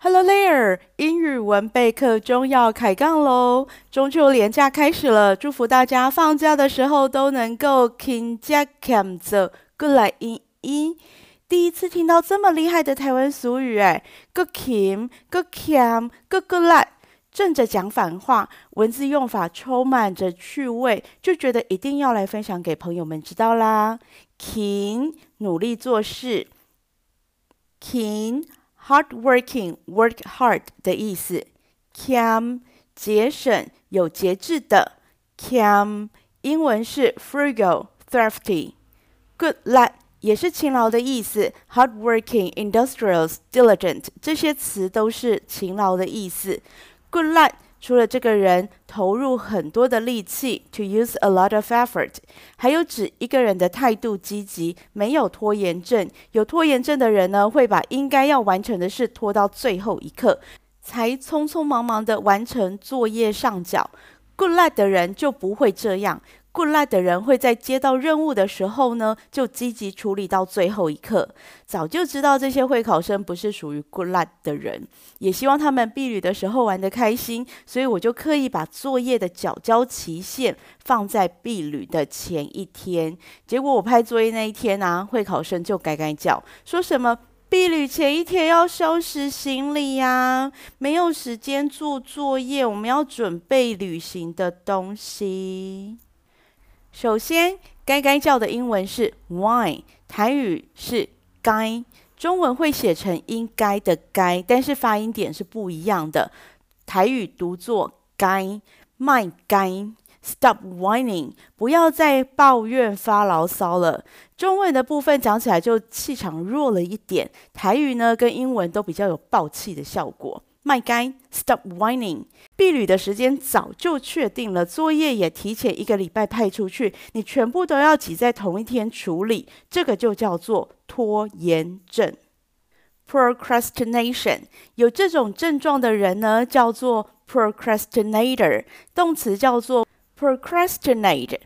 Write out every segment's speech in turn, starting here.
Hello there，英语文备课中要开杠喽！中秋连假开始了，祝福大家放假的时候都能够勤加俭做，过来英英。第一次听到这么厉害的台湾俗语，哎，过勤、过俭、过过来，正着讲反话，文字用法充满着趣味，就觉得一定要来分享给朋友们知道啦。勤，努力做事，勤。Hard working, work hard 的意思。俭，节省，有节制的。俭，英文是 frugal, thrifty。Good lad 也是勤劳的意思。Hard working, industrious, diligent 这些词都是勤劳的意思。Good lad。 除了这个人投入很多的力气，to use a lot of effort，还有指一个人的态度积极，没有拖延症。有拖延症的人呢，会把应该要完成的事拖到最后一刻，才匆匆忙忙的完成作业上缴。Good luck 的人就不会这样。Good lad 的人会在接到任务的时候呢，就积极处理到最后一刻。早就知道这些会考生不是属于 Good lad 的人，也希望他们避旅的时候玩得开心，所以我就刻意把作业的缴交期限放在避旅的前一天。结果我拍作业那一天啊，会考生就改改脚，说什么避旅前一天要收拾行李呀，没有时间做作业，我们要准备旅行的东西。首先，该该叫的英文是 why，台语是该，中文会写成应该的该，但是发音点是不一样的。台语读作该，卖该，stop whining，不要再抱怨发牢骚了。中文的部分讲起来就气场弱了一点，台语呢跟英文都比较有爆气的效果。卖该，stop whining。避旅的时间早就确定了，作业也提前一个礼拜派出去，你全部都要挤在同一天处理，这个就叫做拖延症。Procrastination，有这种症状的人呢，叫做 procrastinator，动词叫做 procrastinate，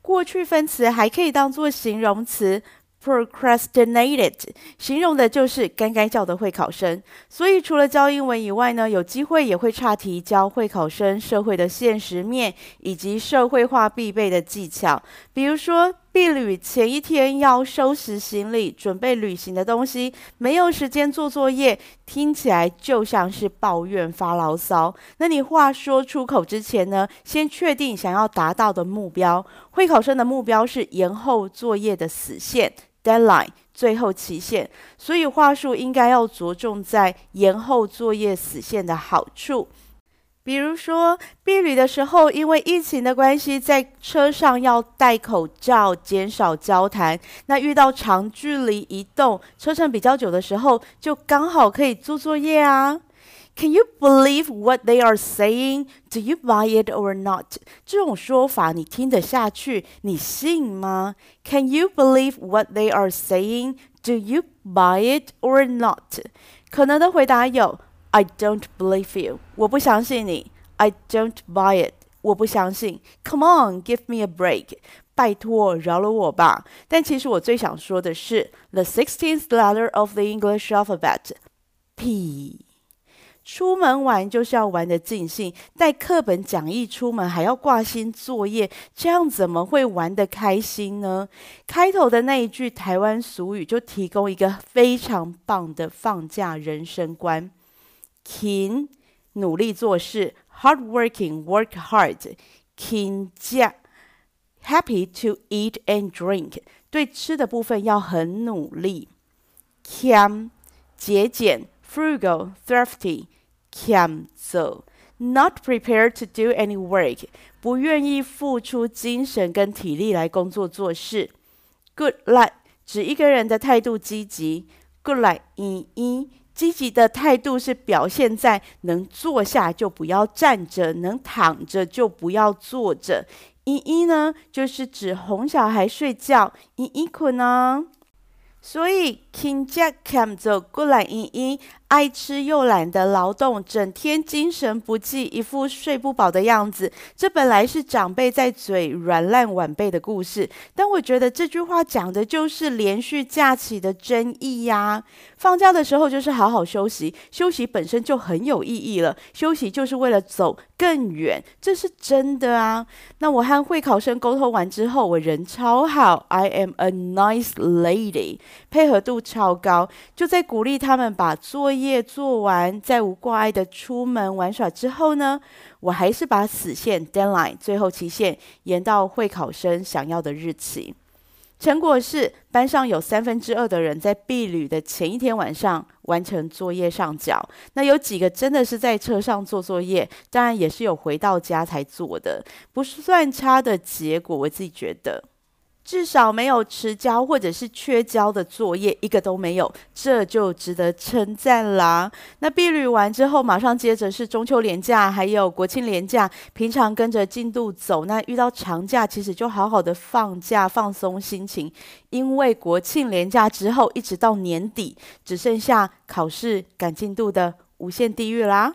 过去分词还可以当做形容词。Procrastinated 形容的就是该该叫的会考生，所以除了教英文以外呢，有机会也会差题教会考生社会的现实面以及社会化必备的技巧。比如说，毕旅前一天要收拾行李，准备旅行的东西，没有时间做作业，听起来就像是抱怨发牢骚。那你话说出口之前呢，先确定想要达到的目标。会考生的目标是延后作业的死线。Deadline 最后期限，所以话术应该要着重在延后作业死线的好处。比如说，避旅的时候，因为疫情的关系，在车上要戴口罩，减少交谈。那遇到长距离移动、车程比较久的时候，就刚好可以做作业啊。Can you believe what they are saying? Do you buy it or not? 这种说法你听得下去？你信吗？Can you believe what they are saying? Do you buy it or not? 可能的回答有：I don't believe you，我不相信你；I don't buy it，我不相信；Come on, give me a break，拜托饶了我吧。但其实我最想说的是：The sixteenth letter of the English alphabet，P。 出门玩就是要玩得尽兴，带课本讲义出门还要挂心作业，这样怎么会玩得开心呢？开头的那一句台湾俗语就提供一个非常棒的放假人生观：勤，努力做事，hard working, work hard，勤假，happy to eat and drink，对吃的部分要很努力，，cam，节俭，frugal, thrifty。俭做，not prepared to do any work，不愿意付出精神跟体力来工作做事。Good luck 指一个人的态度积极。Good luck 一一，积极的态度是表现在能坐下就不要站着，能躺着就不要坐着。一一呢，就是指哄小孩睡觉，一一困啊。所以，King Jack Cam 走过来英英，爱吃又懒得劳动，整天精神不济，一副睡不饱的样子。这本来是长辈在嘴软烂晚辈的故事，但我觉得这句话讲的就是连续假期的真意呀。放假的时候就是好好休息，休息本身就很有意义了。休息就是为了走更远，这是真的啊。那我和会考生沟通完之后，我人超好，I am a nice lady。配合度超高，就在鼓励他们把作业做完，在无挂碍的出门玩耍之后呢，我还是把死线 deadline 最后期限延到会考生想要的日期。成果是班上有三分之二的人在毕旅的前一天晚上完成作业上缴，那有几个真的是在车上做作业，当然也是有回到家才做的，不算差的结果，我自己觉得。至少没有迟交或者是缺交的作业，一个都没有，这就值得称赞啦。那毕旅完之后，马上接着是中秋连假，还有国庆连假。平常跟着进度走，那遇到长假，其实就好好的放假放松心情。因为国庆连假之后，一直到年底，只剩下考试赶进度的无限地狱啦。